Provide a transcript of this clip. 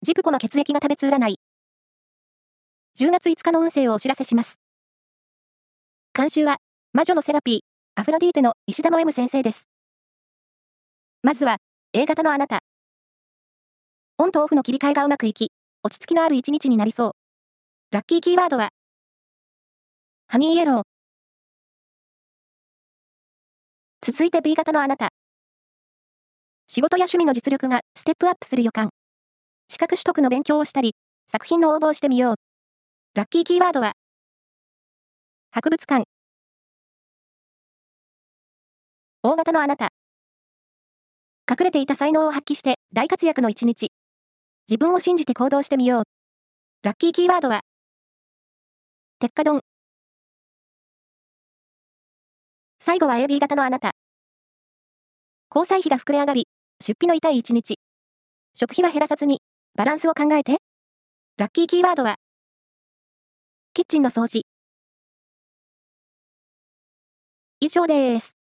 ジプコの血液が食べつ占い。10月5日の運勢をお知らせします。監修は、魔女のセラピー、アフロディーテの石田の M 先生です。まずは、A 型のあなた。オンとオフの切り替えがうまくいき、落ち着きのある一日になりそう。ラッキーキーワードは、ハニーイエロー。続いて B 型のあなた。仕事や趣味の実力がステップアップする予感。資格取得の勉強をしたり、作品の応募をしてみよう。ラッキーキーワードは、博物館。大型のあなた。隠れていた才能を発揮して大活躍の一日。自分を信じて行動してみよう。ラッキーキーワードは、鉄火丼。最後は AB 型のあなた。交際費が膨れ上がり、出費の痛い一日。食費は減らさずに、バランスを考えて。ラッキーキーワードは、キッチンの掃除。以上です。